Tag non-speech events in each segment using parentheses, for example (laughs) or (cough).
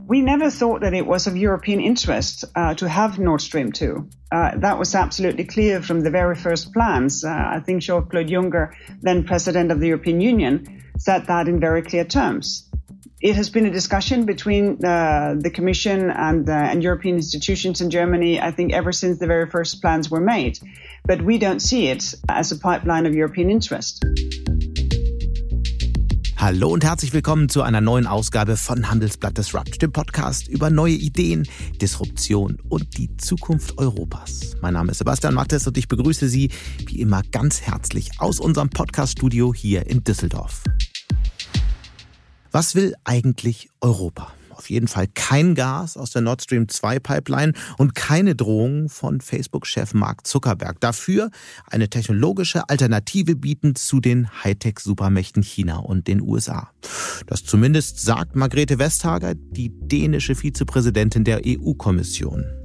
We never thought that it was of European interest uh, to have Nord Stream 2. Uh, that was absolutely clear from the very first plans. Uh, I think Jean Claude Juncker, then President of the European Union, said that in very clear terms. It has been a discussion between uh, the Commission and, uh, and European institutions in Germany, I think, ever since the very first plans were made. But we don't see it as a pipeline of European interest. Hallo und herzlich willkommen zu einer neuen Ausgabe von Handelsblatt Disrupt, dem Podcast über neue Ideen, Disruption und die Zukunft Europas. Mein Name ist Sebastian Mattes und ich begrüße Sie wie immer ganz herzlich aus unserem Podcaststudio hier in Düsseldorf. Was will eigentlich Europa? Auf jeden Fall kein Gas aus der Nord Stream 2 Pipeline und keine Drohung von Facebook-Chef Mark Zuckerberg. Dafür eine technologische Alternative bieten zu den Hightech-Supermächten China und den USA. Das zumindest sagt Margrethe Vestager, die dänische Vizepräsidentin der EU-Kommission.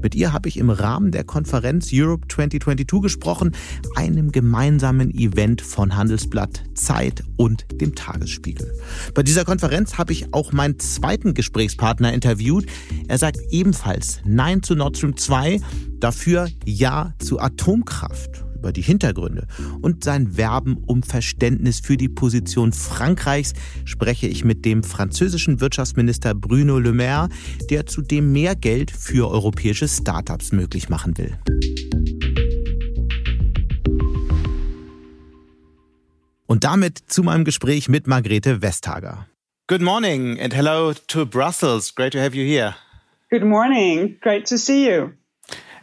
Mit ihr habe ich im Rahmen der Konferenz Europe 2022 gesprochen, einem gemeinsamen Event von Handelsblatt, Zeit und dem Tagesspiegel. Bei dieser Konferenz habe ich auch meinen zweiten Gesprächspartner interviewt. Er sagt ebenfalls Nein zu Nord Stream 2, dafür Ja zu Atomkraft über die Hintergründe und sein Werben um Verständnis für die Position Frankreichs spreche ich mit dem französischen Wirtschaftsminister Bruno Le Maire, der zudem mehr Geld für europäische Startups möglich machen will. Und damit zu meinem Gespräch mit Margrethe Vestager. Good morning and hello to Brussels. Great to have you here. Good morning. Great to see you.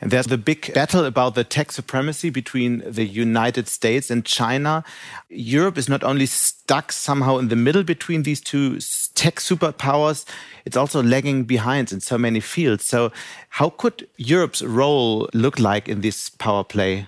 And there's the big battle about the tech supremacy between the United States and China. Europe is not only stuck somehow in the middle between these two tech superpowers, it's also lagging behind in so many fields. So, how could Europe's role look like in this power play?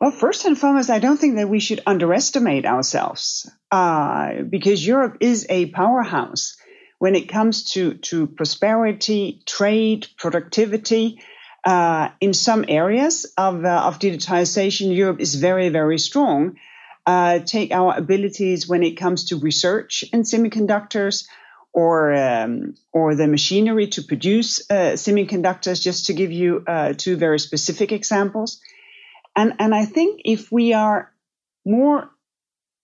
Well, first and foremost, I don't think that we should underestimate ourselves uh, because Europe is a powerhouse when it comes to, to prosperity, trade, productivity. Uh, in some areas of, uh, of digitization, Europe is very, very strong. Uh, take our abilities when it comes to research in semiconductors or um, or the machinery to produce uh, semiconductors, just to give you uh, two very specific examples. And and I think if we are more,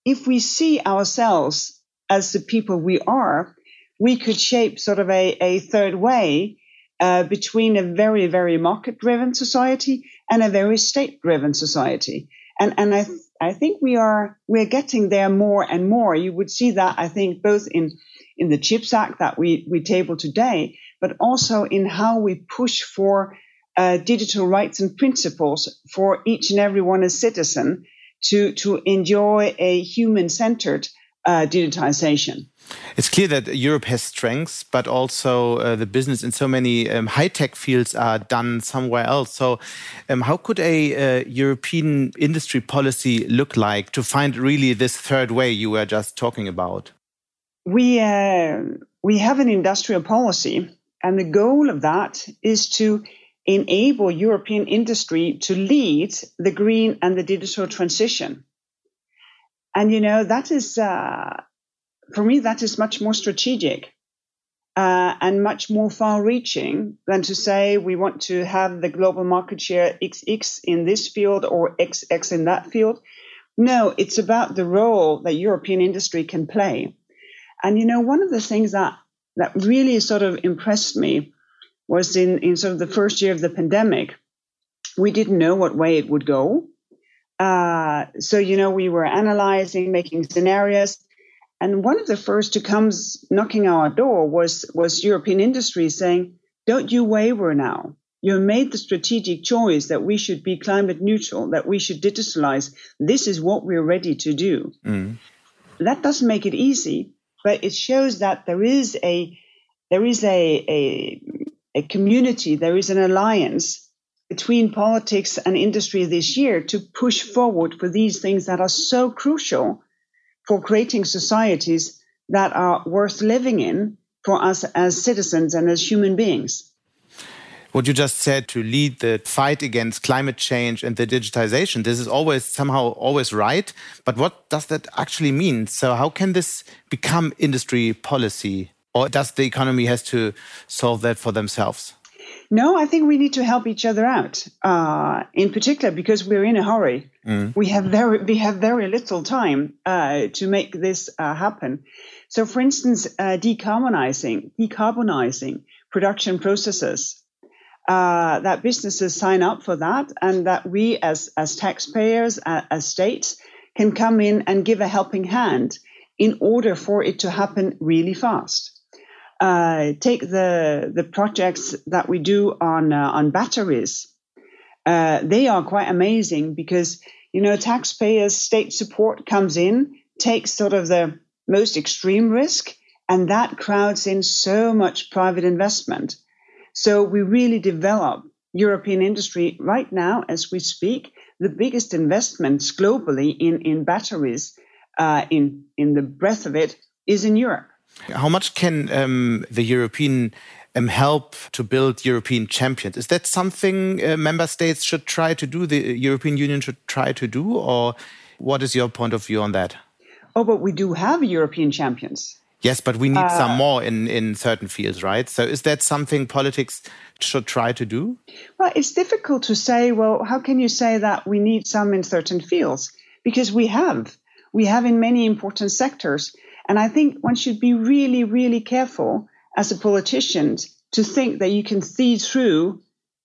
if we see ourselves as the people we are, we could shape sort of a, a third way uh, between a very, very market driven society and a very state driven society. And, and I, th- I think we are, we're getting there more and more. You would see that, I think, both in, in the CHIPS Act that we, we table today, but also in how we push for uh, digital rights and principles for each and every one as citizen to, to enjoy a human centered uh, digitization. It's clear that Europe has strengths, but also uh, the business in so many um, high tech fields are done somewhere else. So, um, how could a uh, European industry policy look like to find really this third way you were just talking about? We uh, we have an industrial policy, and the goal of that is to enable European industry to lead the green and the digital transition. And you know that is uh, for me, that is much more strategic uh, and much more far reaching than to say we want to have the global market share XX in this field or XX in that field. No, it's about the role that European industry can play. And, you know, one of the things that, that really sort of impressed me was in, in sort of the first year of the pandemic, we didn't know what way it would go. Uh, so, you know, we were analyzing, making scenarios. And one of the first to come knocking our door was, was European industry saying, don't you waver now. You made the strategic choice that we should be climate neutral, that we should digitalize. This is what we're ready to do. Mm. That doesn't make it easy, but it shows that there is a, there is a, a, a community, there is an alliance between politics and industry this year to push forward for these things that are so crucial for creating societies that are worth living in for us as citizens and as human beings. What you just said to lead the fight against climate change and the digitization, this is always somehow always right. But what does that actually mean? So, how can this become industry policy Or does the economy has to solve that for themselves? No, I think we need to help each other out. Uh, in particular, because we're in a hurry, mm. we have very we have very little time uh, to make this uh, happen. So, for instance, uh, decarbonizing decarbonizing production processes. Uh, that businesses sign up for that, and that we, as as taxpayers, as states, can come in and give a helping hand in order for it to happen really fast uh, take the the projects that we do on uh, on batteries. Uh, they are quite amazing because you know taxpayers state support comes in, takes sort of the most extreme risk, and that crowds in so much private investment. So we really develop European industry right now as we speak. The biggest investments globally in in batteries, uh, in in the breadth of it, is in Europe. How much can um, the European um, help to build European champions? Is that something uh, member states should try to do, the European Union should try to do, or what is your point of view on that? Oh, but we do have European champions. Yes, but we need uh, some more in, in certain fields, right? So is that something politics should try to do? Well, it's difficult to say, well, how can you say that we need some in certain fields? Because we have. We have in many important sectors. And I think one should be really, really careful as a politician to think that you can see through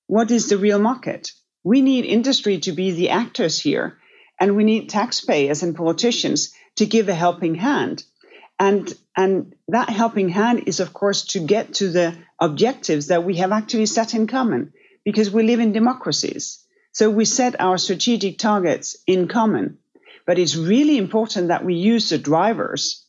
what is the real market. We need industry to be the actors here, and we need taxpayers and politicians to give a helping hand. And, and that helping hand is, of course, to get to the objectives that we have actually set in common because we live in democracies. So we set our strategic targets in common. But it's really important that we use the drivers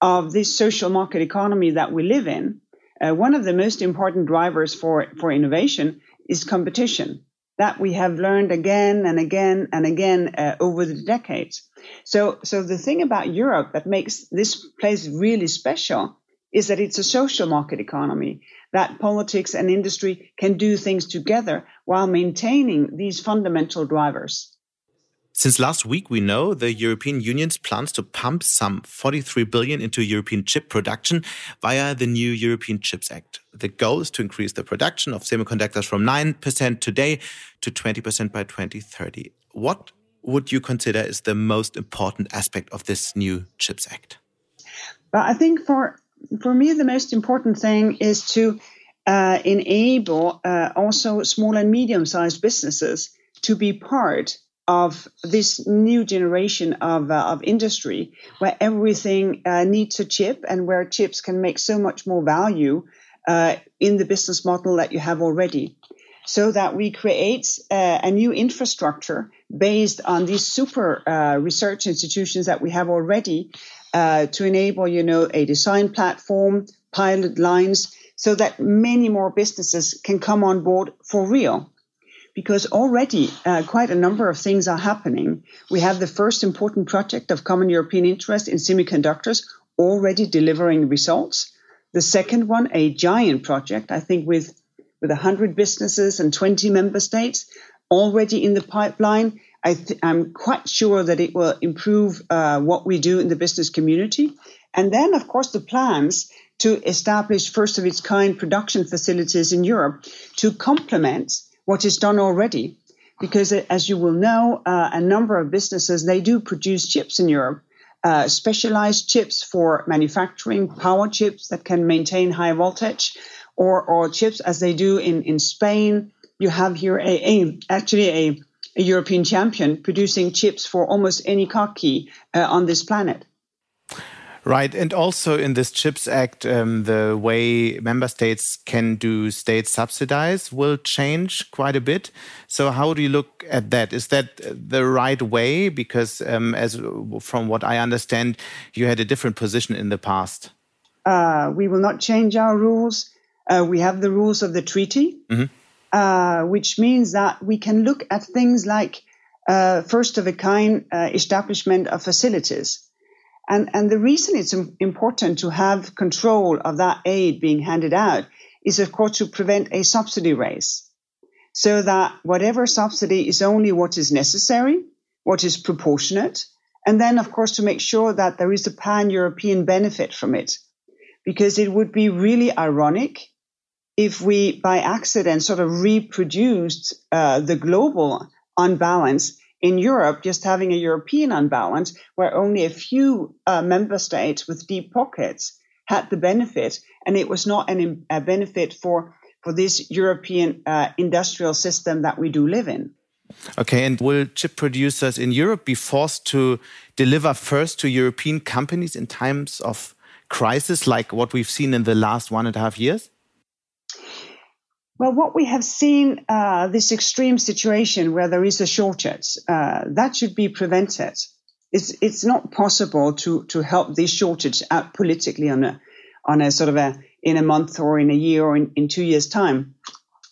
of this social market economy that we live in, uh, one of the most important drivers for, for innovation is competition. That we have learned again and again and again uh, over the decades. So, so the thing about Europe that makes this place really special is that it's a social market economy, that politics and industry can do things together while maintaining these fundamental drivers. Since last week, we know the European Union's plans to pump some 43 billion into European chip production via the new European Chips Act. The goal is to increase the production of semiconductors from 9% today to 20% by 2030. What would you consider is the most important aspect of this new Chips Act? But I think for for me, the most important thing is to uh, enable uh, also small and medium sized businesses to be part of this new generation of, uh, of industry where everything uh, needs a chip and where chips can make so much more value uh, in the business model that you have already. So that we create uh, a new infrastructure based on these super uh, research institutions that we have already uh, to enable, you know, a design platform, pilot lines, so that many more businesses can come on board for real because already uh, quite a number of things are happening. We have the first important project of common European interest in semiconductors already delivering results. The second one, a giant project, I think with with 100 businesses and 20 member states already in the pipeline. I am quite sure that it will improve uh, what we do in the business community. And then, of course, the plans to establish first of its kind production facilities in Europe to complement what is done already. Because uh, as you will know, uh, a number of businesses, they do produce chips in Europe, uh, specialized chips for manufacturing, power chips that can maintain high voltage, or, or chips as they do in, in Spain. You have here a, a actually a, a, European champion producing chips for almost any car key uh, on this planet. Right. And also in this CHIPS Act, um, the way member states can do state subsidize will change quite a bit. So, how do you look at that? Is that the right way? Because, um, as from what I understand, you had a different position in the past. Uh, we will not change our rules. Uh, we have the rules of the treaty, mm -hmm. uh, which means that we can look at things like uh, first of a kind uh, establishment of facilities and, and the reason it's important to have control of that aid being handed out is, of course, to prevent a subsidy race. So that whatever subsidy is only what is necessary, what is proportionate, and then, of course, to make sure that there is a pan European benefit from it. because it would be really ironic if we, by accident, sort of reproduced uh, the global unbalance in Europe, just having a European unbalance where only a few uh, member states with deep pockets had the benefit, and it was not an, a benefit for for this European uh, industrial system that we do live in. Okay, and will chip producers in Europe be forced to deliver first to European companies in times of crisis, like what we've seen in the last one and a half years? Well, what we have seen, uh, this extreme situation where there is a shortage, uh, that should be prevented. It's, it's not possible to, to help this shortage out politically on a, on a sort of a, in a month or in a year or in, in two years time.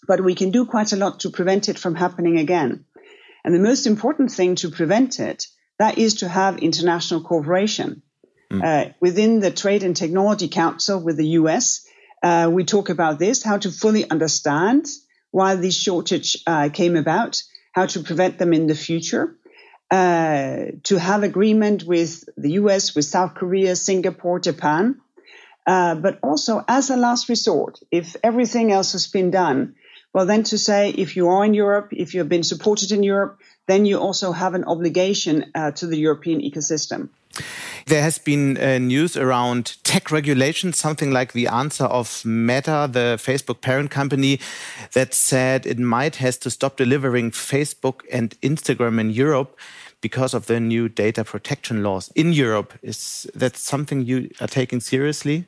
But we can do quite a lot to prevent it from happening again. And the most important thing to prevent it, that is to have international cooperation. Mm. Uh, within the Trade and Technology Council with the US, uh, we talk about this, how to fully understand why this shortage uh, came about, how to prevent them in the future, uh, to have agreement with the US, with South Korea, Singapore, Japan, uh, but also as a last resort, if everything else has been done, well, then to say if you are in Europe, if you've been supported in Europe, then you also have an obligation uh, to the European ecosystem. There has been uh, news around tech regulation, something like the answer of Meta, the Facebook parent company, that said it might has to stop delivering Facebook and Instagram in Europe because of the new data protection laws in Europe. Is that something you are taking seriously?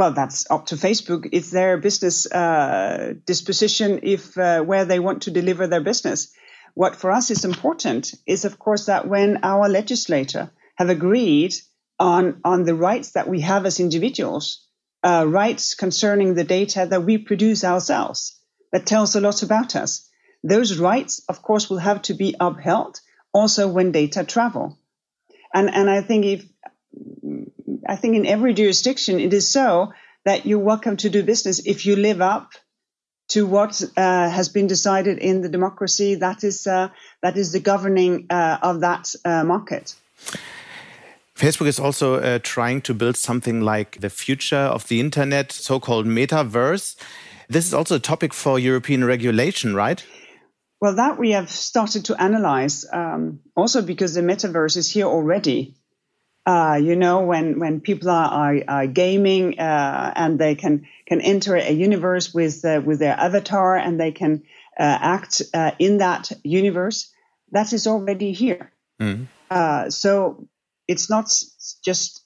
well, that's up to Facebook. It's their business uh, disposition if uh, where they want to deliver their business. What for us is important is, of course, that when our legislator have agreed on on the rights that we have as individuals, uh, rights concerning the data that we produce ourselves, that tells a lot about us. Those rights, of course, will have to be upheld also when data travel. And and I think if I think in every jurisdiction it is so that you're welcome to do business if you live up to what uh, has been decided in the democracy that is uh, that is the governing uh, of that uh, market. Facebook is also uh, trying to build something like the future of the internet, so-called metaverse. This is also a topic for European regulation, right? Well, that we have started to analyze, um, also because the metaverse is here already. Uh, you know, when when people are, are, are gaming uh, and they can can enter a universe with uh, with their avatar and they can uh, act uh, in that universe, that is already here. Mm. so it's not just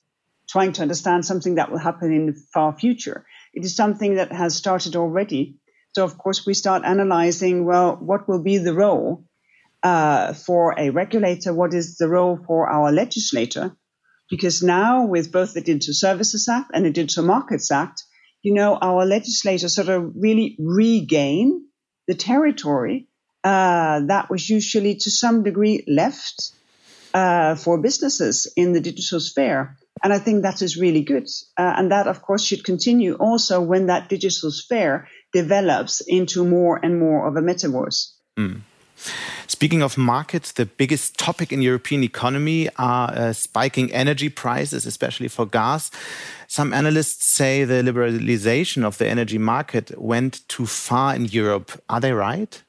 trying to understand something that will happen in the far future. It is something that has started already. So of course we start analyzing. Well, what will be the role for a regulator? What is the role for our legislator? Because now, with both the Digital Services Act and the Digital Markets Act, you know, our legislators sort of really regain the territory uh, that was usually to some degree left uh, for businesses in the digital sphere. And I think that is really good. Uh, and that, of course, should continue also when that digital sphere develops into more and more of a metaverse. Mm. Speaking of markets, the biggest topic in European economy are uh, spiking energy prices, especially for gas. Some analysts say the liberalization of the energy market went too far in Europe. Are they right?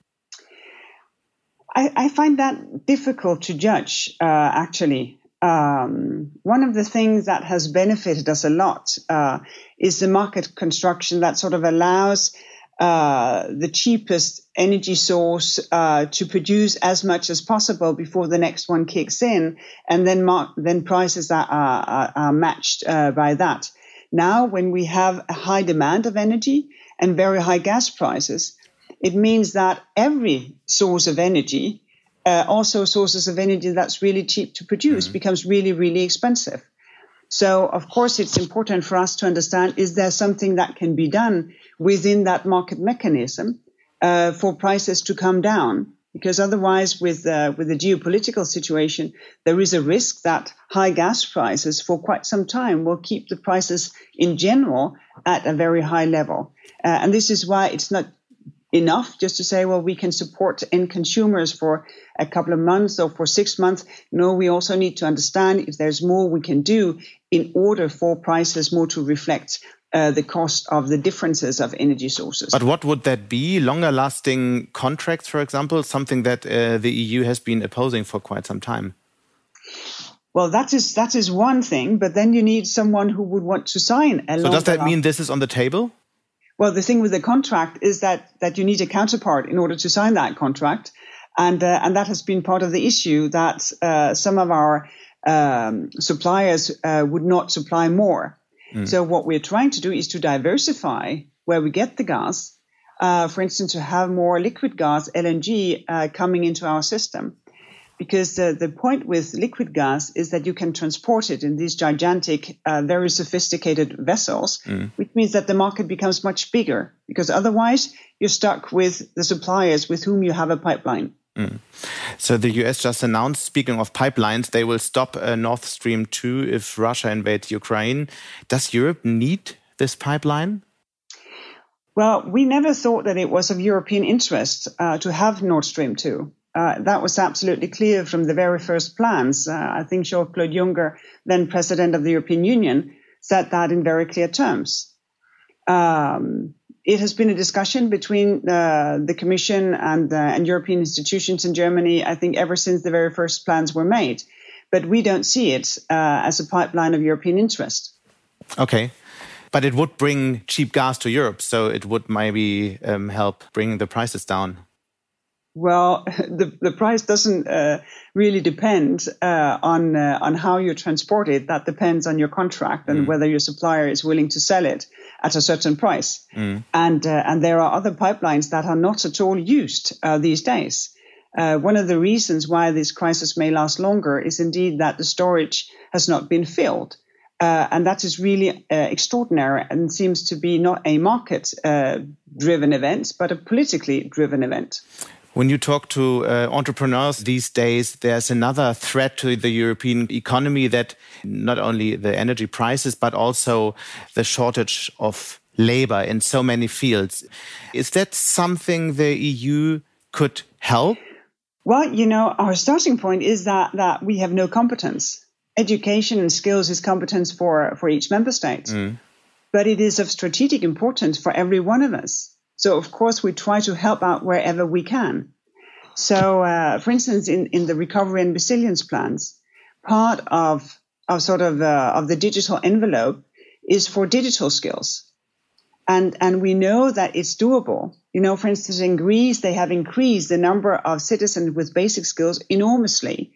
I, I find that difficult to judge, uh, actually. Um, one of the things that has benefited us a lot uh, is the market construction that sort of allows uh, the cheapest energy source uh, to produce as much as possible before the next one kicks in, and then mark, then prices are, are, are matched uh, by that. Now, when we have a high demand of energy and very high gas prices, it means that every source of energy, uh, also sources of energy that's really cheap to produce, mm-hmm. becomes really, really expensive. So, of course, it's important for us to understand is there something that can be done within that market mechanism uh, for prices to come down? Because otherwise, with uh, with the geopolitical situation, there is a risk that high gas prices for quite some time will keep the prices in general at a very high level. Uh, and this is why it's not enough just to say, well, we can support end consumers for a couple of months or for six months. No, we also need to understand if there's more we can do in order for prices more to reflect uh, the cost of the differences of energy sources. But what would that be? Longer lasting contracts, for example, something that uh, the EU has been opposing for quite some time. Well, that is that is one thing, but then you need someone who would want to sign a. So does that mean this is on the table? Well, the thing with the contract is that that you need a counterpart in order to sign that contract, and uh, and that has been part of the issue that uh, some of our um, suppliers uh, would not supply more. Mm. So what we're trying to do is to diversify where we get the gas. Uh, for instance, to have more liquid gas, LNG, uh, coming into our system because the, the point with liquid gas is that you can transport it in these gigantic, uh, very sophisticated vessels, mm. which means that the market becomes much bigger because otherwise you're stuck with the suppliers with whom you have a pipeline. Mm. So the US just announced, speaking of pipelines, they will stop uh, Nord Stream 2 if Russia invades Ukraine. Does Europe need this pipeline? Well, we never thought that it was of European interest uh, to have Nord Stream 2. Uh, that was absolutely clear from the very first plans. Uh, I think Jean Claude Juncker, then president of the European Union, said that in very clear terms. Um, it has been a discussion between uh, the Commission and, uh, and European institutions in Germany, I think, ever since the very first plans were made. But we don't see it uh, as a pipeline of European interest. Okay. But it would bring cheap gas to Europe, so it would maybe um, help bring the prices down. Well, (laughs) the, the price doesn't uh, really depend uh, on uh, on how you transport it. That depends on your contract and mm. whether your supplier is willing to sell it at a certain price. Mm. And uh, and there are other pipelines that are not at all used uh, these days. Uh, one of the reasons why this crisis may last longer is indeed that the storage has not been filled. and that is really extraordinary and seems to be not a market driven event, but a politically driven event. When you talk to uh, entrepreneurs these days, there's another threat to the European economy that not only the energy prices, but also the shortage of labor in so many fields. Is that something the EU could help? Well, you know, our starting point is that, that we have no competence. Education and skills is competence for, for each member state. Mm. But it is of strategic importance for every one of us. So, of course, we try to help out wherever we can. So, uh, for instance, in, in the recovery and resilience plans, part of, of sort of, uh, of the digital envelope is for digital skills. And, and we know that it's doable. You know, for instance, in Greece, they have increased the number of citizens with basic skills enormously.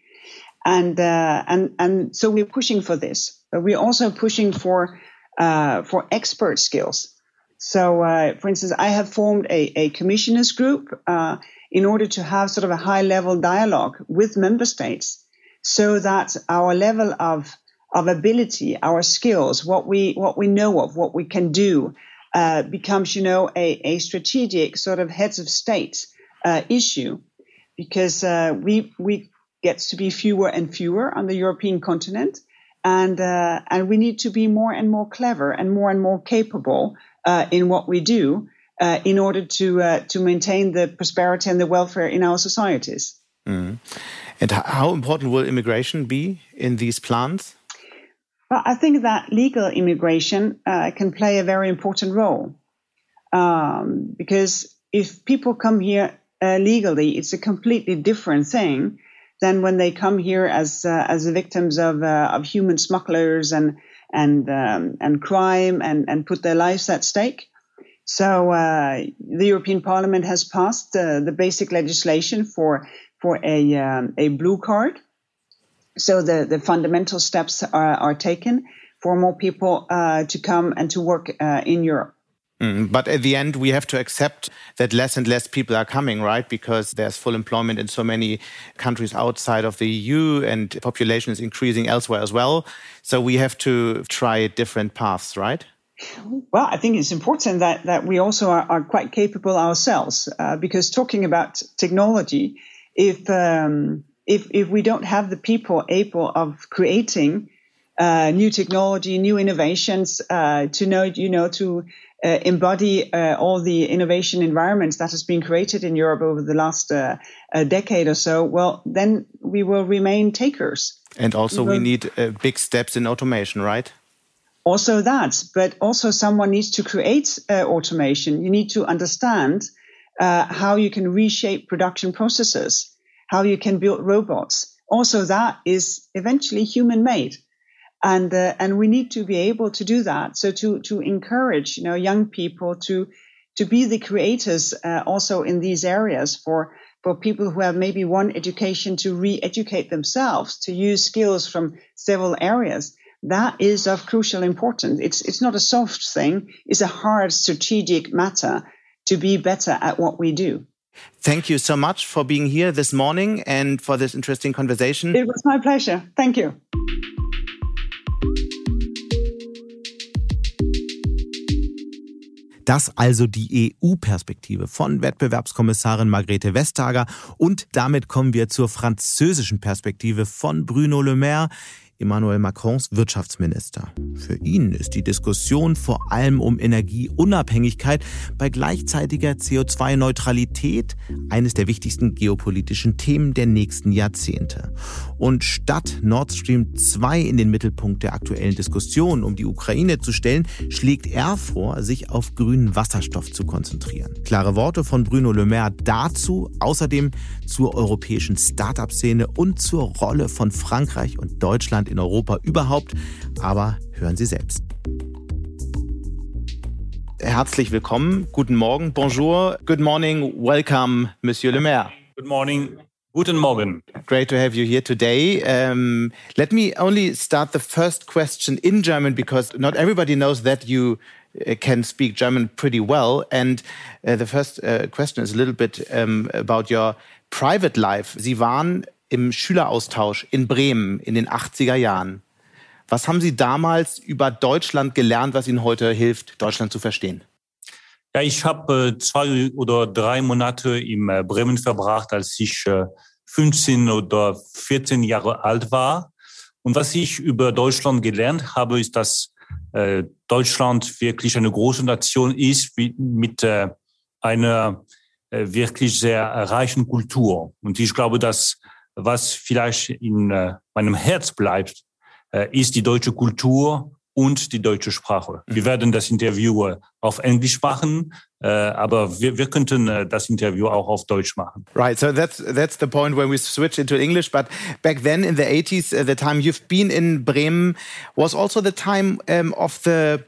And, uh, and, and so we're pushing for this, but we're also pushing for, uh, for expert skills. So, uh, for instance, I have formed a, a commissioners group uh, in order to have sort of a high level dialogue with member states so that our level of, of ability, our skills, what we, what we know of, what we can do, uh, becomes, you know, a, a strategic sort of heads of state uh, issue because uh, we, we get to be fewer and fewer on the European continent. And, uh, and we need to be more and more clever and more and more capable in what we do uh, in order to uh, to maintain the prosperity and the welfare in our societies. Mm. And how important will immigration be in these plans? Well, I think that legal immigration uh, can play a very important role um, because if people come here uh, legally, it's a completely different thing than when they come here as uh, as victims of uh, of human smugglers and and um, and crime and and put their lives at stake. So uh, the European Parliament has passed uh, the basic legislation for for a um, a blue card. So the the fundamental steps are, are taken for more people uh, to come and to work uh, in Europe. Mm, but at the end, we have to accept that less and less people are coming, right? Because there's full employment in so many countries outside of the EU and population is increasing elsewhere as well. So we have to try different paths, right? Well, I think it's important that, that we also are, are quite capable ourselves, uh, because talking about technology, if, um, if, if we don't have the people able of creating uh, new technology, new innovations, uh, to know, you know, to uh, embody uh, all the innovation environments that has been created in Europe over the last uh, decade or so, well, then we will remain takers. And also, we, we need uh, big steps in automation, right? Also, that, but also someone needs to create uh, automation. You need to understand uh, how you can reshape production processes, how you can build robots. Also, that is eventually human made and uh, and we need to be able to do that. So to to encourage you know young people to to be the creators uh, also in these areas for for people who have maybe one education to re-educate themselves to use skills from several areas. That is of crucial importance. It's it's not a soft thing. It's a hard strategic matter to be better at what we do. Thank you so much for being here this morning and for this interesting conversation. It was my pleasure. Thank you. Das also die EU-Perspektive von Wettbewerbskommissarin Margrethe Vestager und damit kommen wir zur französischen Perspektive von Bruno Le Maire. Emmanuel Macrons Wirtschaftsminister. Für ihn ist die Diskussion vor allem um Energieunabhängigkeit bei gleichzeitiger CO2-Neutralität eines der wichtigsten geopolitischen Themen der nächsten Jahrzehnte. Und statt Nord Stream 2 in den Mittelpunkt der aktuellen Diskussion um die Ukraine zu stellen, schlägt er vor, sich auf grünen Wasserstoff zu konzentrieren. Klare Worte von Bruno Le Maire dazu, außerdem zur europäischen Start-up-Szene und zur Rolle von Frankreich und Deutschland in Europa überhaupt. Aber hören Sie selbst. Herzlich willkommen. Guten Morgen. Bonjour. Good morning. Welcome, Monsieur Le Maire. Good morning. Guten Morgen. Great to have you here today. Um, let me only start the first question in German because not everybody knows that you uh, can speak German pretty well. And uh, the first uh, question is a little bit um, about your private life. Sie waren im Schüleraustausch in Bremen in den 80er Jahren. Was haben Sie damals über Deutschland gelernt, was Ihnen heute hilft, Deutschland zu verstehen? Ja, ich habe äh, zwei oder drei Monate in äh, Bremen verbracht, als ich äh, 15 oder 14 Jahre alt war. Und was ich über Deutschland gelernt habe, ist, dass äh, Deutschland wirklich eine große Nation ist mit äh, einer äh, wirklich sehr reichen Kultur. Und ich glaube, dass was vielleicht in äh, meinem Herz bleibt, äh, ist die deutsche Kultur und die deutsche Sprache. Wir mhm. werden das Interview äh, auf Englisch machen, äh, aber wir, wir könnten äh, das Interview auch auf Deutsch machen. Right, so that's that's the point when we switch into English. But back then in the 80s, uh, the time you've been in Bremen was also the time um, of the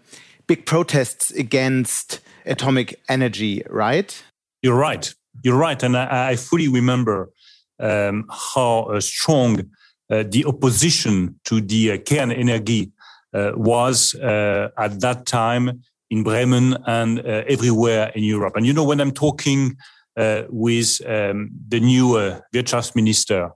big protests against atomic energy, right? You're right. You're right, and I, I fully remember um, how uh, strong uh, the opposition to the uh, Kernenergie was at that time in Bremen and everywhere in Europe. And you know, when I'm talking with um, the new uh, Wirtschaftsminister,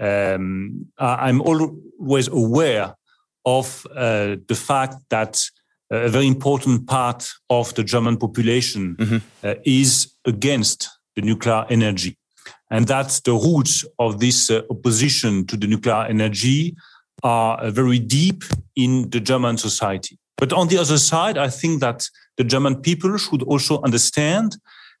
um, I'm always aware of uh, the fact that a very important part of the German population mm -hmm. uh, is against the nuclear energy. And that's the roots of this uh, opposition to the nuclear energy are uh, very deep in the German society. But on the other side, I think that the German people should also understand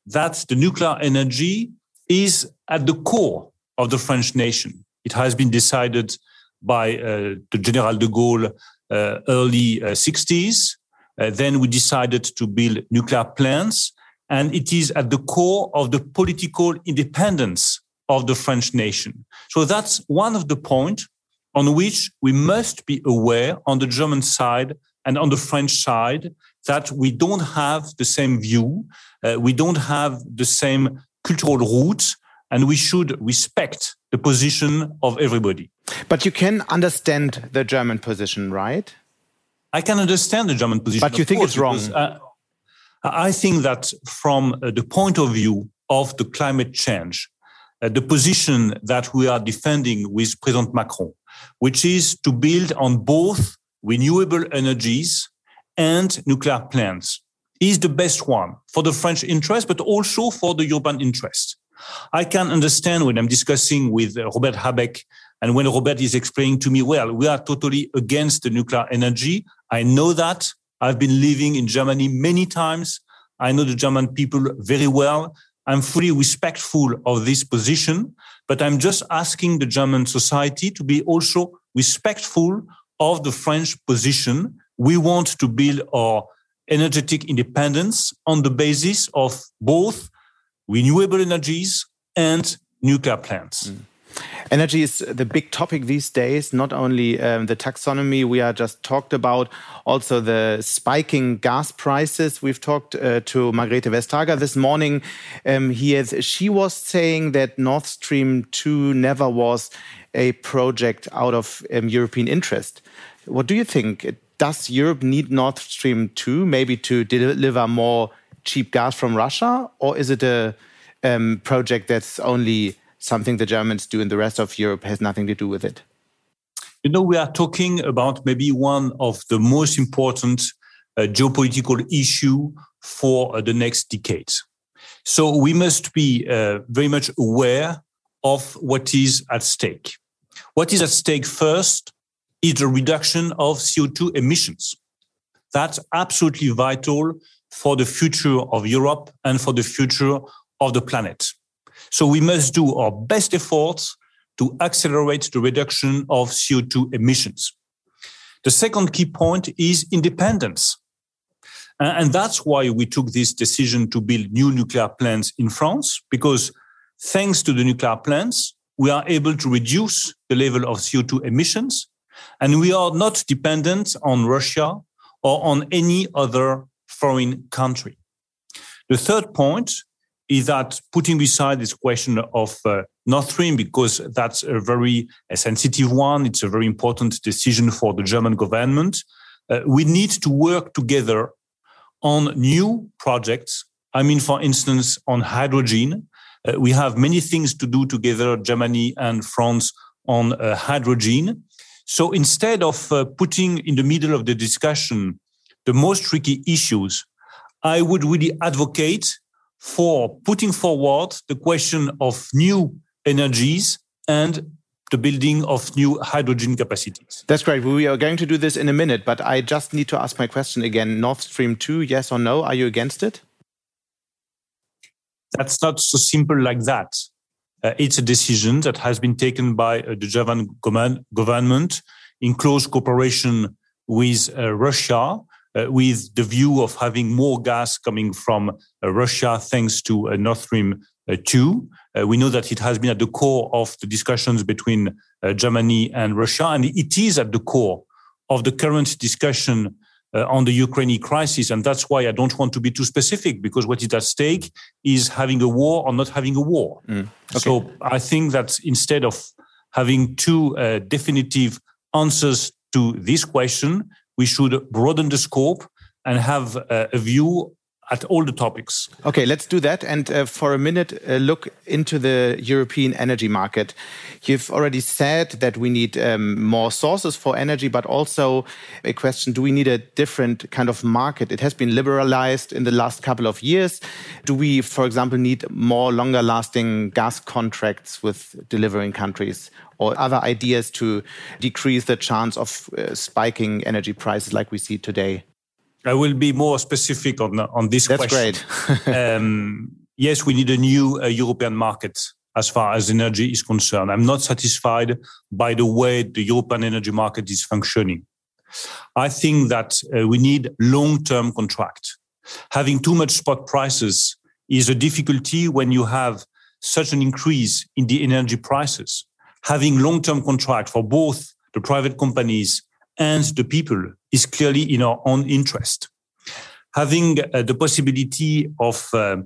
that the nuclear energy is at the core of the French nation. It has been decided by uh, the General de Gaulle uh, early 60s. Uh, uh, then we decided to build nuclear plants and it is at the core of the political independence of the French nation. So that's one of the points on which we must be aware on the German side and on the French side that we don't have the same view, uh, we don't have the same cultural roots, and we should respect the position of everybody. But you can understand the German position, right? I can understand the German position. But you think course, it's wrong? Because, uh, I think that from uh, the point of view of the climate change, uh, the position that we are defending with President Macron, which is to build on both renewable energies and nuclear plants, is the best one for the French interest, but also for the European interest. I can understand when I'm discussing with uh, Robert Habeck and when Robert is explaining to me, well, we are totally against the nuclear energy. I know that. I've been living in Germany many times. I know the German people very well. I'm fully respectful of this position, but I'm just asking the German society to be also respectful of the French position. We want to build our energetic independence on the basis of both renewable energies and nuclear plants. Mm. Energy is the big topic these days, not only um, the taxonomy we are just talked about, also the spiking gas prices. We've talked uh, to Margrethe Vestager this morning. Um, has, she was saying that Nord Stream 2 never was a project out of um, European interest. What do you think? Does Europe need Nord Stream 2 maybe to deliver more cheap gas from Russia? Or is it a um, project that's only something the Germans do in the rest of Europe has nothing to do with it? You know, we are talking about maybe one of the most important uh, geopolitical issue for uh, the next decades. So we must be uh, very much aware of what is at stake. What is at stake first is the reduction of CO2 emissions. That's absolutely vital for the future of Europe and for the future of the planet. So we must do our best efforts to accelerate the reduction of CO2 emissions. The second key point is independence. And that's why we took this decision to build new nuclear plants in France, because thanks to the nuclear plants, we are able to reduce the level of CO2 emissions, and we are not dependent on Russia or on any other foreign country. The third point is that putting beside this question of uh, Nord Stream, because that's a very a sensitive one, it's a very important decision for the German government. Uh, we need to work together on new projects. I mean, for instance, on hydrogen. Uh, we have many things to do together, Germany and France, on uh, hydrogen. So instead of uh, putting in the middle of the discussion the most tricky issues, I would really advocate for putting forward the question of new energies and the building of new hydrogen capacities. That's great. We are going to do this in a minute, but I just need to ask my question again. Nord Stream 2, yes or no? Are you against it? That's not so simple like that. Uh, it's a decision that has been taken by uh, the German government in close cooperation with uh, Russia uh, with the view of having more gas coming from uh, Russia thanks to uh, Nord Stream 2. we know that it has been at the core of the discussions between Germany and Russia, and it is at the core of the current discussion uh, on the Ukraine crisis. And that's why I don't want to be too specific because what is at stake is having a war or not having a war. Mm, okay. So I think that instead of having two uh, definitive answers to this question, we should broaden the scope and have uh, a view at all the topics. Okay, let's do that. And uh, for a minute, uh, look into the European energy market. You've already said that we need um, more sources for energy, but also a question do we need a different kind of market? It has been liberalized in the last couple of years. Do we, for example, need more longer lasting gas contracts with delivering countries? Or other ideas to decrease the chance of uh, spiking energy prices like we see today? I will be more specific on on this That's question. great. (laughs) um, yes, we need a new uh, European market as far as energy is concerned. I'm not satisfied by the way the European energy market is functioning. I think that uh, we need long-term contract. Having too much spot prices is a difficulty when you have such an increase in the energy prices. Having long-term contract for both the private companies and the people is clearly in our own interest. Having uh, the possibility of uh,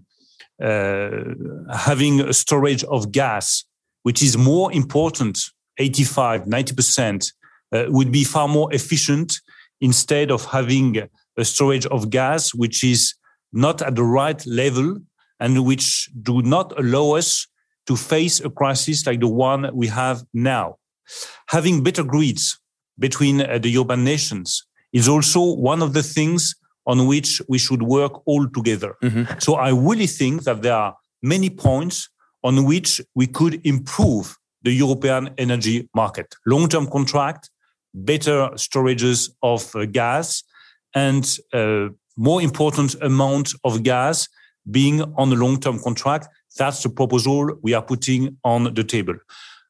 uh, having a storage of gas, which is more important, 85, 90%, uh, would be far more efficient instead of having a storage of gas, which is not at the right level and which do not allow us to face a crisis like the one we have now. Having better grids between uh, the urban nations is also one of the things on which we should work all together. Mm-hmm. So I really think that there are many points on which we could improve the European energy market. Long-term contract, better storages of uh, gas, and uh, more important amount of gas being on a long-term contract. That's the proposal we are putting on the table.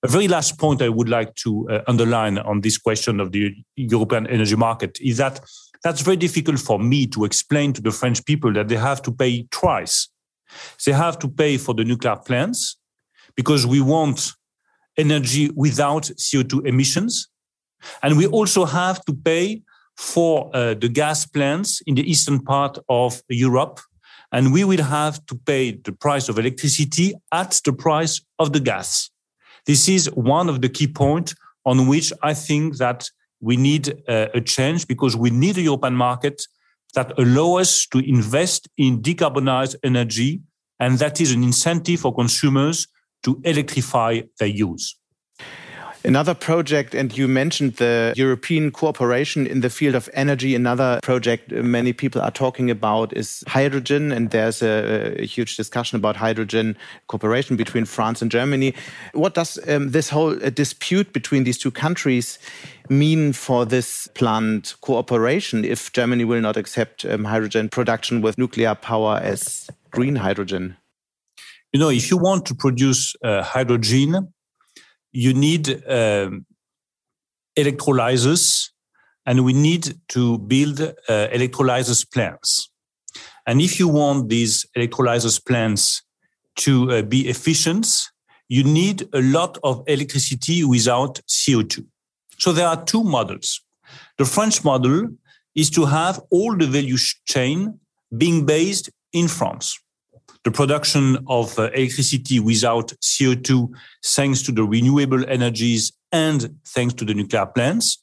A very last point I would like to uh, underline on this question of the European energy market is that that's very difficult for me to explain to the French people that they have to pay twice. They have to pay for the nuclear plants because we want energy without CO2 emissions. And we also have to pay for uh, the gas plants in the eastern part of Europe. And we will have to pay the price of electricity at the price of the gas. This is one of the key points on which I think that we need uh, a change because we need a European market that allow us to invest in decarbonized energy. And that is an incentive for consumers to electrify their use. Another project, and you mentioned the European cooperation in the field of energy. Another project many people are talking about is hydrogen, and there's a, a huge discussion about hydrogen cooperation between France and Germany. What does um, this whole uh, dispute between these two countries mean for this planned cooperation if Germany will not accept um, hydrogen production with nuclear power as green hydrogen? You know, if you want to produce uh, hydrogen, you need um, electrolyzers and we need to build uh, electrolyzers plants. And if you want these electrolyzers plants to uh, be efficient, you need a lot of electricity without CO2. So there are two models. The French model is to have all the value chain being based in France the production of uh, electricity without CO2 thanks to the renewable energies and thanks to the nuclear plants,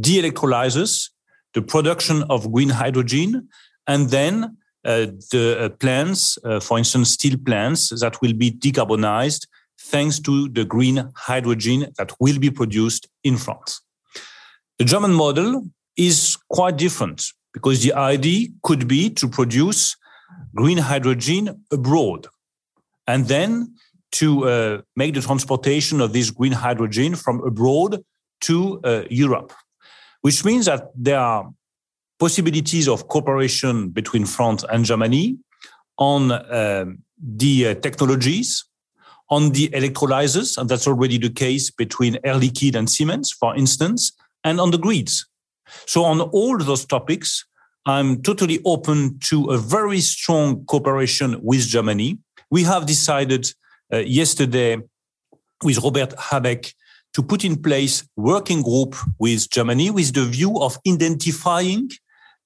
de electrolyzers, the production of green hydrogen, and then uh, the uh, plants, uh, for instance, steel plants that will be decarbonized thanks to the green hydrogen that will be produced in France. The German model is quite different because the idea could be to produce green hydrogen abroad. And then to uh, make the transportation of this green hydrogen from abroad to uh, Europe, which means that there are possibilities of cooperation between France and Germany on uh, the technologies, on the electrolyzers, and that's already the case between Air Liquide and Siemens, for instance, and on the grids. So on all those topics, I'm totally open to a very strong cooperation with Germany. We have decided uh, yesterday with Robert Habeck to put in place working group with Germany with the view of identifying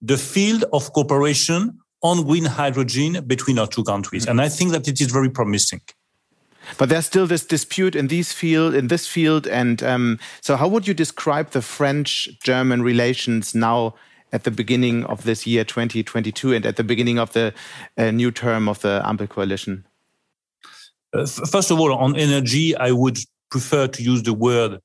the field of cooperation on green hydrogen between our two countries. Mm. And I think that it is very promising. But there's still this dispute in these field, in this field, and um, so how would you describe the French-German relations now at the beginning of this year 2022 and at the beginning of the uh, new term of the Ampel coalition? Uh, first of all, on energy, I would prefer to use the word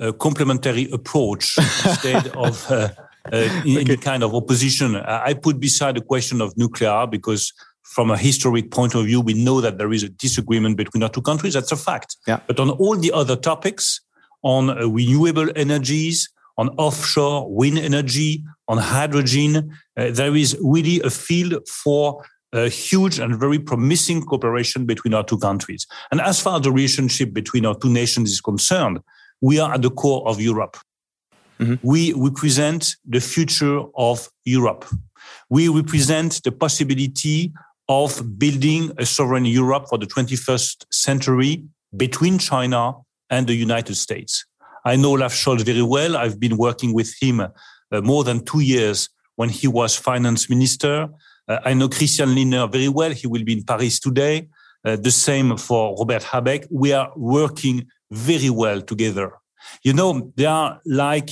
uh, complementary approach (laughs) instead of uh, uh, okay. any kind of opposition. I put beside the question of nuclear because from a historic point of view, we know that there is a disagreement between our two countries. That's a fact. Yeah. But on all the other topics, on uh, renewable energies, on offshore wind energy, on hydrogen. Uh, there is really a field for a huge and very promising cooperation between our two countries. And as far as the relationship between our two nations is concerned, we are at the core of Europe. Mm-hmm. We represent the future of Europe. We represent the possibility of building a sovereign Europe for the 21st century between China and the United States. I know Olaf Scholz very well. I've been working with him uh, more than two years when he was finance minister. Uh, I know Christian Lindner very well. He will be in Paris today. Uh, the same for Robert Habeck. We are working very well together. You know, they are like,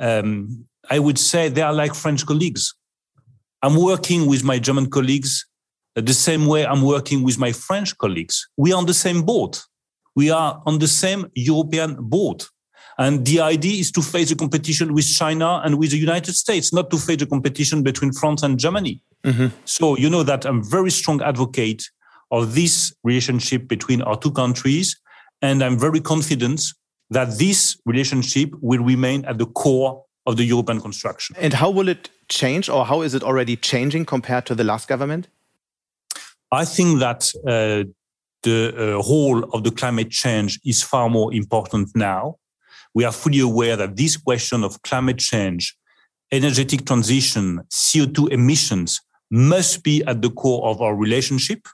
um, I would say they are like French colleagues. I'm working with my German colleagues uh, the same way I'm working with my French colleagues. We are on the same boat. We are on the same European boat. And the idea is to face a competition with China and with the United States, not to face a competition between France and Germany. Mm-hmm. So you know that I'm very strong advocate of this relationship between our two countries. And I'm very confident that this relationship will remain at the core of the European construction. And how will it change, or how is it already changing compared to the last government? I think that uh, the uh, role of the climate change is far more important now. We are fully aware that this question of climate change, energetic transition, CO2 emissions must be at the core of our relationship.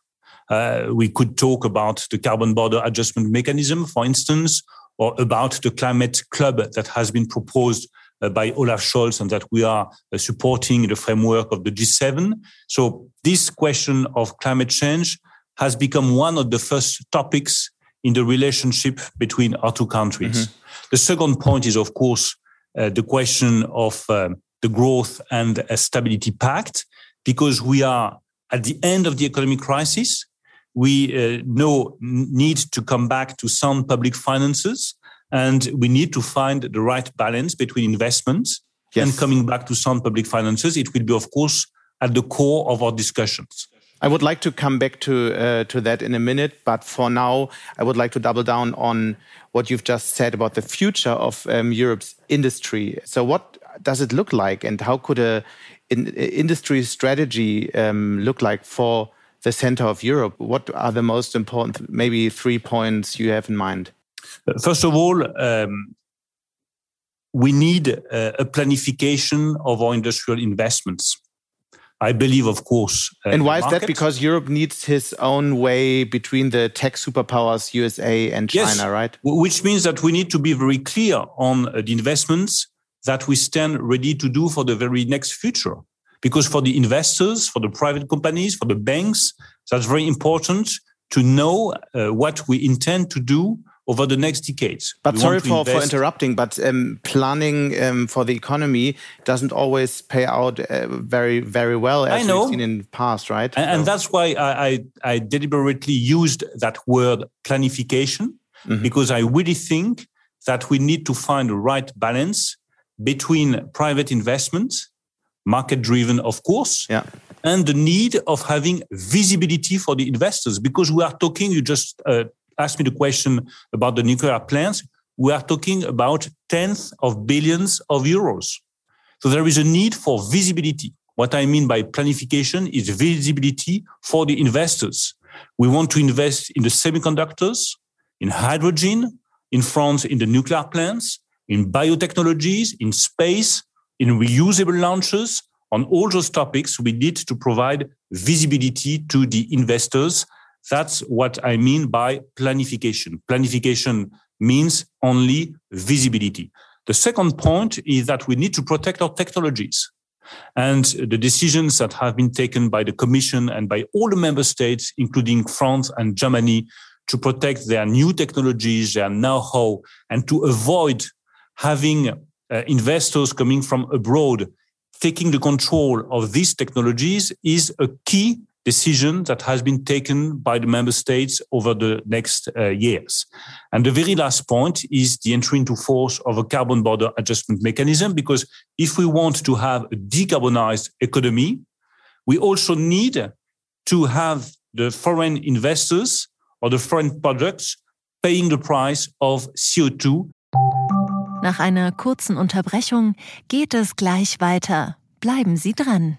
Uh, we could talk about the carbon border adjustment mechanism, for instance, or about the climate club that has been proposed uh, by Olaf Scholz and that we are uh, supporting in the framework of the G7. So this question of climate change has become one of the first topics in the relationship between our two countries. Mm-hmm. The second point is, of course, uh, the question of um, the growth and stability pact, because we are at the end of the economic crisis. We uh, know need to come back to sound public finances, and we need to find the right balance between investments yes. and coming back to sound public finances. It will be, of course, at the core of our discussions. I would like to come back to uh, to that in a minute, but for now, I would like to double down on what you've just said about the future of um, Europe's industry. So, what does it look like, and how could a in, industry strategy um, look like for the center of Europe? What are the most important, maybe three points you have in mind? First of all, um, we need a, a planification of our industrial investments. I believe, of course. Uh, and why is that? Because Europe needs his own way between the tech superpowers, USA and China, yes, right? Which means that we need to be very clear on uh, the investments that we stand ready to do for the very next future. Because for the investors, for the private companies, for the banks, that's very important to know uh, what we intend to do over the next decades. But we sorry for, for interrupting, but um, planning um, for the economy doesn't always pay out uh, very, very well, as we've seen in the past, right? And, so. and that's why I, I, I, deliberately used that word planification, mm -hmm. because I really think that we need to find the right balance between private investment, market driven, of course, yeah. and the need of having visibility for the investors, because we are talking, you just uh, asked me the question about the nuclear plants, we are talking about tens of billions of euros. So there is a need for visibility. What I mean by planification is visibility for the investors. We want to invest in the semiconductors, in hydrogen, in France, in the nuclear plants, in biotechnologies, in space, in reusable launches. On all those topics, we need to provide visibility to the investors that's what I mean by planification. Planification means only visibility. The second point is that we need to protect our technologies. And the decisions that have been taken by the Commission and by all the member states, including France and Germany, to protect their new technologies, their know-how, and to avoid having uh, investors coming from abroad taking the control of these technologies is a key decision that has been taken by the member states over the next uh, years. And the very last point is the entry into force of a carbon border adjustment mechanism, because if we want to have a decarbonized economy, we also need to have the foreign investors or the foreign products paying the price of CO2. Nach einer kurzen Unterbrechung geht es gleich weiter. Bleiben Sie dran.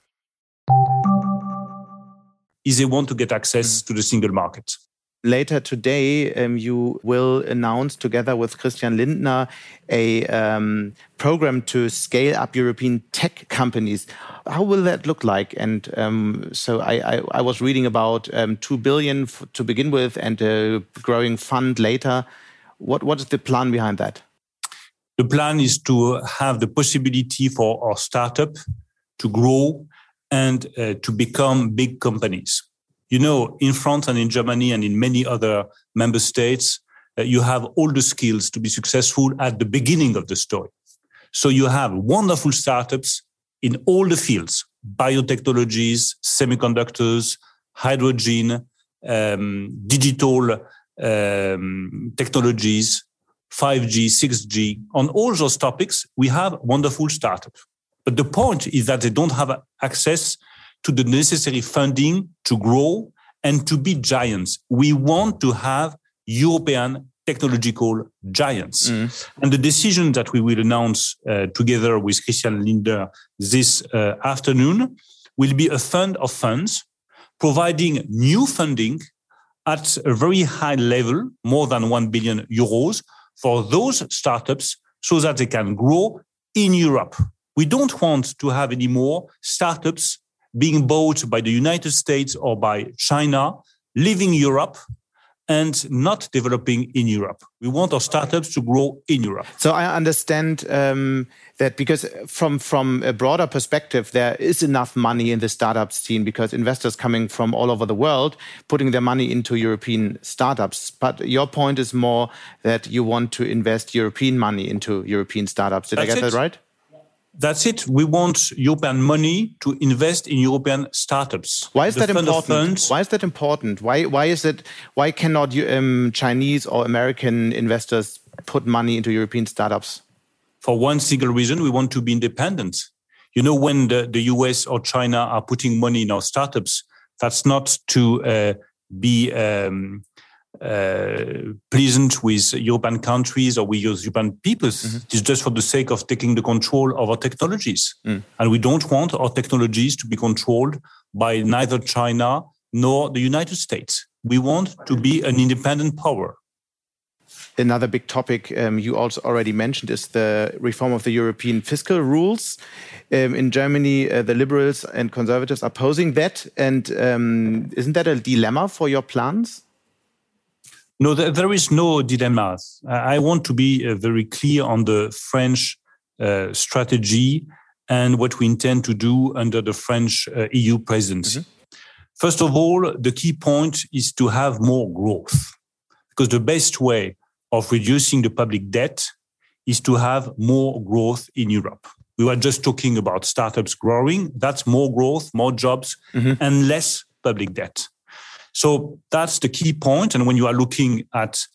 Is they want to get access mm. to the single market. Later today, um, you will announce together with Christian Lindner a um, program to scale up European tech companies. How will that look like? And um, so I, I, I, was reading about um, two billion to begin with and a growing fund later. What, what is the plan behind that? The plan is to have the possibility for our startup to grow and uh, to become big companies. You know, in France and in Germany and in many other member states, uh, you have all the skills to be successful at the beginning of the story. So you have wonderful startups in all the fields, biotechnologies, semiconductors, hydrogen, um, digital um, technologies, 5G, 6G. On all those topics, we have wonderful startups. But the point is that they don't have access to the necessary funding to grow and to be giants. We want to have European technological giants. Mm. And the decision that we will announce uh, together with Christian Lindner this uh, afternoon will be a fund of funds providing new funding at a very high level, more than 1 billion euros for those startups so that they can grow in Europe. We don't want to have any more startups being bought by the United States or by China, leaving Europe and not developing in Europe. We want our startups to grow in Europe. So I understand um, that because from from a broader perspective, there is enough money in the startup scene because investors coming from all over the world putting their money into European startups. But your point is more that you want to invest European money into European startups. Did That's I get it. that right? That's it. We want European money to invest in European startups. Why is the that important? Why is that important? Why why is it? Why cannot um, Chinese or American investors put money into European startups? For one single reason, we want to be independent. You know, when the, the US or China are putting money in our startups, that's not to uh, be um, uh, pleasant with European countries or with European peoples. Mm-hmm. It's just for the sake of taking the control of our technologies. Mm. And we don't want our technologies to be controlled by neither China nor the United States. We want to be an independent power. Another big topic um, you also already mentioned is the reform of the European fiscal rules. Um, in Germany, uh, the liberals and conservatives are opposing that. And um, isn't that a dilemma for your plans? No, there is no dilemma. I want to be uh, very clear on the French uh, strategy and what we intend to do under the French uh, EU presidency. Mm-hmm. First of all, the key point is to have more growth because the best way of reducing the public debt is to have more growth in Europe. We were just talking about startups growing. That's more growth, more jobs, mm-hmm. and less public debt. So that's the key point. And when you are looking at,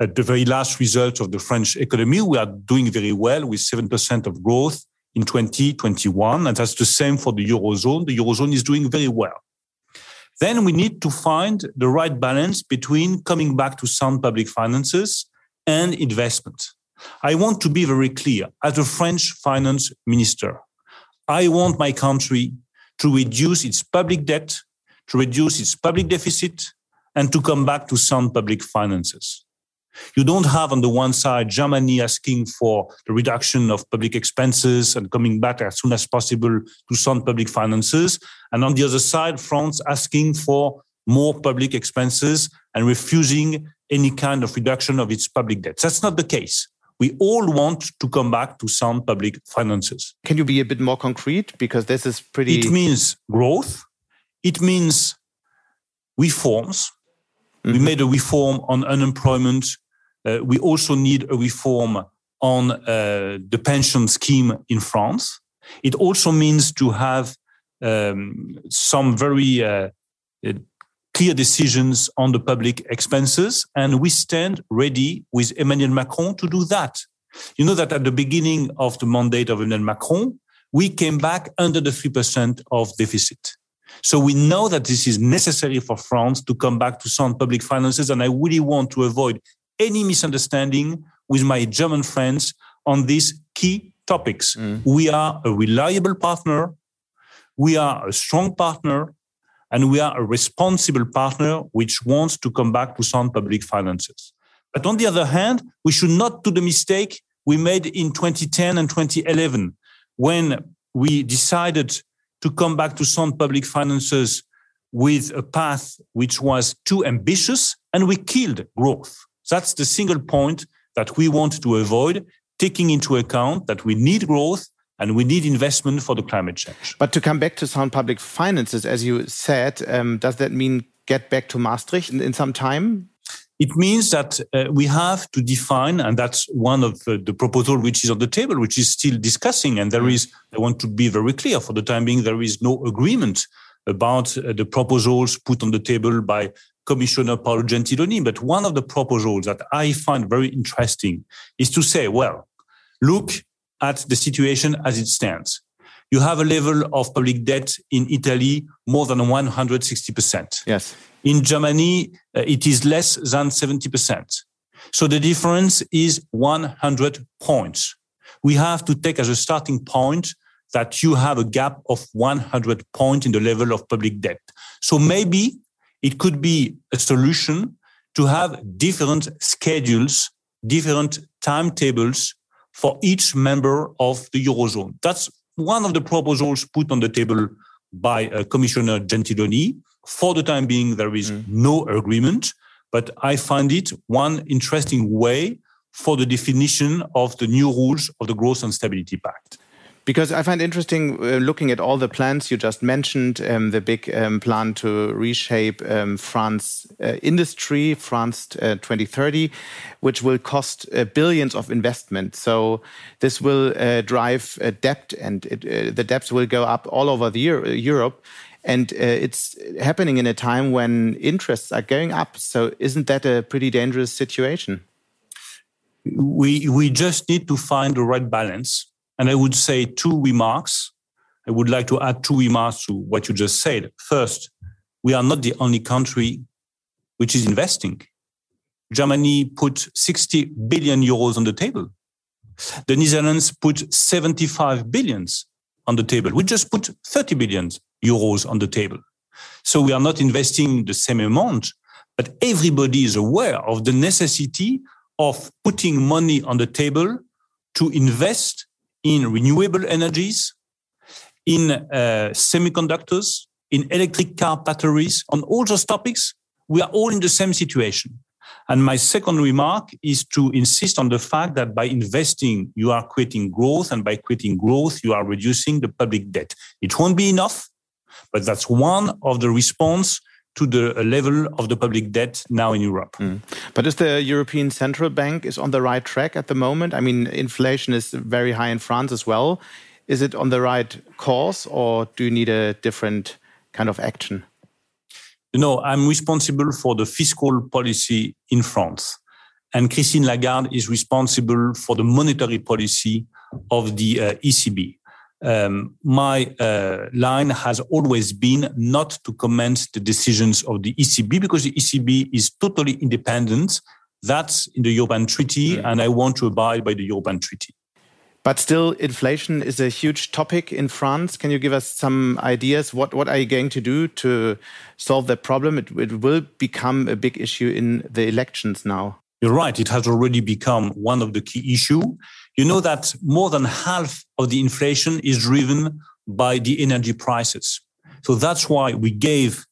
at the very last results of the French economy, we are doing very well with 7% of growth in 2021. And that's the same for the Eurozone. The Eurozone is doing very well. Then we need to find the right balance between coming back to sound public finances and investment. I want to be very clear. As a French finance minister, I want my country to reduce its public debt to reduce its public deficit and to come back to sound public finances. You don't have on the one side Germany asking for the reduction of public expenses and coming back as soon as possible to sound public finances. And on the other side, France asking for more public expenses and refusing any kind of reduction of its public debt. That's not the case. We all want to come back to sound public finances. Can you be a bit more concrete? Because this is pretty. It means growth. It means reforms. Mm-hmm. We made a reform on unemployment. Uh, we also need a reform on uh, the pension scheme in France. It also means to have um, some very uh, uh clear decisions on the public expenses, and we stand ready with Emmanuel Macron to do that. You know that at the beginning of the mandate of Emmanuel Macron, we came back under the 3% of deficit. So we know that this is necessary for France to come back to sound public finances. And I really want to avoid any misunderstanding with my German friends on these key topics. Mm. We are a reliable partner. We are a strong partner and we are a responsible partner which wants to come back to sound public finances. But on the other hand, we should not do the mistake we made in 2010 and 2011 when we decided to come back to sound public finances with a path which was too ambitious and we killed growth. That's the single point that we want to avoid, taking into account that we need growth and we need investment for the climate change. But to come back to sound public finances, as you said, um, does that mean get back to Maastricht in, in some time? It means that uh, we have to define, and that's one of uh, the proposal which is on the table, which is still discussing. And there is, I want to be very clear for the time being, there is no agreement about uh, the proposals put on the table by Commissioner Paolo Gentiloni. But one of the proposals that I find very interesting is to say, well, look at the situation as it stands. You have a level of public debt in Italy more than 160%. Yes. In Germany, uh, it is less than 70%. So the difference is 100 points. We have to take as a starting point that you have a gap of 100 points in the level of public debt. So maybe it could be a solution to have different schedules, different timetables for each member of the Eurozone. That's one of the proposals put on the table by uh, Commissioner Gentiloni. For the time being, there is mm. no agreement, but I find it one interesting way for the definition of the new rules of the Growth and Stability Pact. Because I find interesting uh, looking at all the plans you just mentioned, um, the big um, plan to reshape um, France uh, industry, France uh, 2030, which will cost uh, billions of investment. So this will uh, drive uh, debt, and it, the debts will go up all over the Europe. And uh, it's happening in a time when interests are going up. So isn't that a pretty dangerous situation? We we just need to find the right balance and I would say two remarks. I would like to add two remarks to what you just said. First, we are not the only country which is investing. Germany put 60 billion euros on the table. The Netherlands put 75 billions on the table. We just put 30 billion euros on the table. So we are not investing the same amount, but everybody is aware of the necessity of putting money on the table to invest in renewable energies, in uh, semiconductors, in electric car batteries, on all those topics, we are all in the same situation. And my second remark is to insist on the fact that by investing, you are creating growth, and by creating growth, you are reducing the public debt. It won't be enough, but that's one of the response to the level of the public debt now in Europe. Mm. But is the European Central Bank is on the right track at the moment? I mean, inflation is very high in France as well. Is it on the right course, or do you need a different kind of action? You know, I'm responsible for the fiscal policy in France, and Christine Lagarde is responsible for the monetary policy of the uh, ECB um, my uh, line has always been not to comment the decisions of the ECB because the ECB is totally independent. That's in the European Treaty, mm. and I want to abide by the European Treaty. But still, inflation is a huge topic in France. Can you give us some ideas? What, what are you going to do to solve that problem? It, it will become a big issue in the elections now. You're right. It has already become one of the key issues you know that more than half of the inflation is driven by the energy prices. So that's why we gave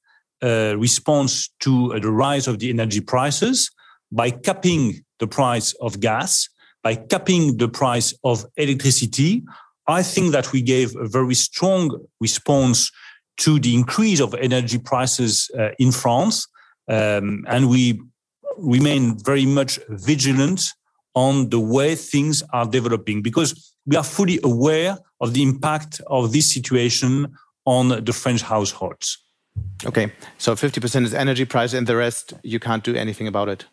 a response to the rise of the energy prices by capping the price of gas, by capping the price of electricity. I think that we gave a very strong response to the increase of energy prices uh, in France. Um, and we remain very much vigilant on the way things are developing because we are fully aware of the impact of this situation on the French households. Okay, so 50% is energy price and the rest you can't do anything about it.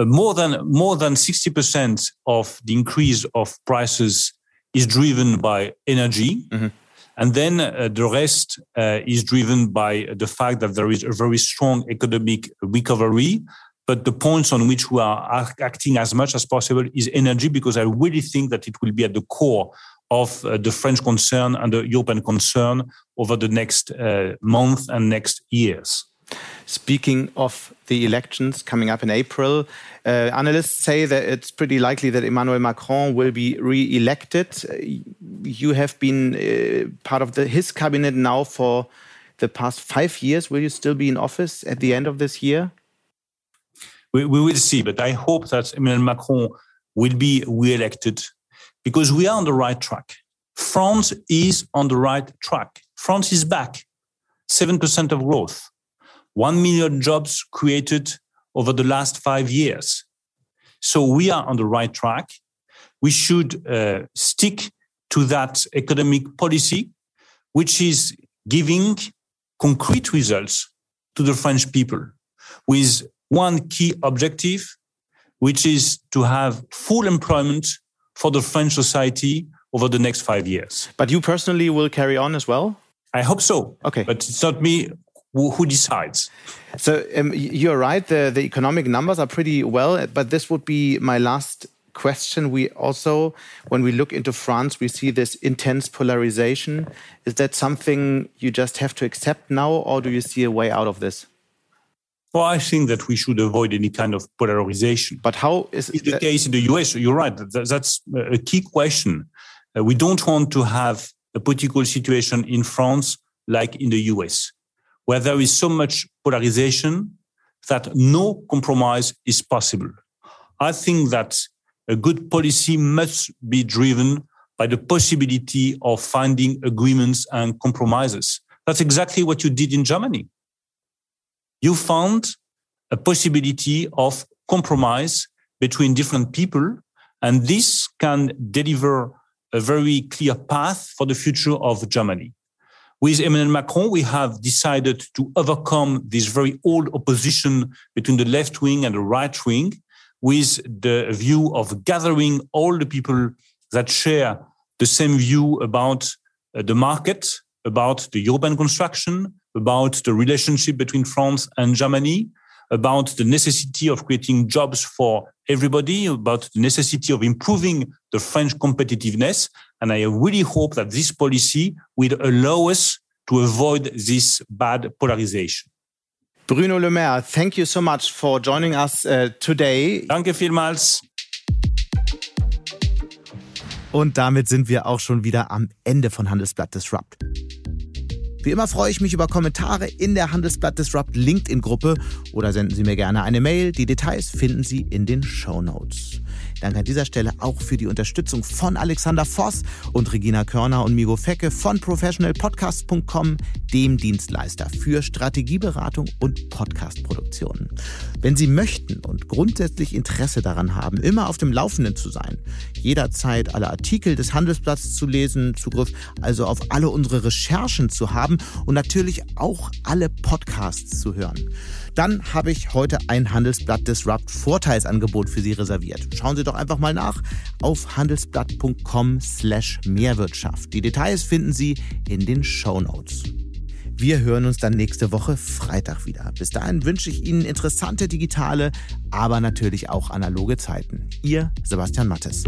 Uh, more than more than 60% of the increase of prices is driven by energy. Mm -hmm. And then uh, the rest uh, is driven by the fact that there is a very strong economic recovery but the points on which we are acting as much as possible is energy, because I really think that it will be at the core of uh, the French concern and the European concern over the next uh, month and next years. Speaking of the elections coming up in April, uh, analysts say that it's pretty likely that Emmanuel Macron will be re-elected. You have been uh, part of the, his cabinet now for the past five years. Will you still be in office at the end of this year? we, we will see. But I hope that Emmanuel Macron will be re-elected because we are on the right track. France is on the right track. France is back. 7% of growth. 1 million jobs created over the last five years. So we are on the right track. We should uh, stick to that economic policy, which is giving concrete results to the French people with one key objective, which is to have full employment for the French society over the next five years. But you personally will carry on as well? I hope so. Okay. But it's not me who, who decides. So um, you're right. The, the economic numbers are pretty well, but this would be my last question. We also, when we look into France, we see this intense polarization. Is that something you just have to accept now, or do you see a way out of this? Well, I think that we should avoid any kind of polarization. But how is it's the case in the US? You're right. That's a key question. Uh, we don't want to have a political situation in France like in the US, where there is so much polarization that no compromise is possible. I think that a good policy must be driven by the possibility of finding agreements and compromises. That's exactly what you did in Germany. You found a possibility of compromise between different people, and this can deliver a very clear path for the future of Germany. With Emmanuel Macron, we have decided to overcome this very old opposition between the left wing and the right wing with the view of gathering all the people that share the same view about uh, the market, about the urban construction, about the relationship between France and Germany, about the necessity of creating jobs for everybody, about the necessity of improving the French competitiveness. And I really hope that this policy will allow us to avoid this bad polarization. Bruno Le Maire, thank you so much for joining us uh, today. Danke vielmals. Und damit sind wir auch schon wieder am Ende von Handelsblatt Disrupt. Wie immer freue ich mich über Kommentare in der Handelsblatt Disrupt LinkedIn-Gruppe oder senden Sie mir gerne eine Mail. Die Details finden Sie in den Show Notes. Danke an dieser Stelle auch für die Unterstützung von Alexander Voss und Regina Körner und Migo Fecke von professionalpodcast.com, dem Dienstleister für Strategieberatung und Podcastproduktionen. Wenn Sie möchten und grundsätzlich Interesse daran haben, immer auf dem Laufenden zu sein, jederzeit alle Artikel des Handelsblatts zu lesen, Zugriff also auf alle unsere Recherchen zu haben und natürlich auch alle Podcasts zu hören, dann habe ich heute ein Handelsblatt Disrupt Vorteilsangebot für Sie reserviert. Schauen Sie doch einfach mal nach auf handelsblatt.com slash Mehrwirtschaft. Die Details finden Sie in den Show Notes. Wir hören uns dann nächste Woche Freitag wieder. Bis dahin wünsche ich Ihnen interessante digitale, aber natürlich auch analoge Zeiten. Ihr Sebastian Mattes.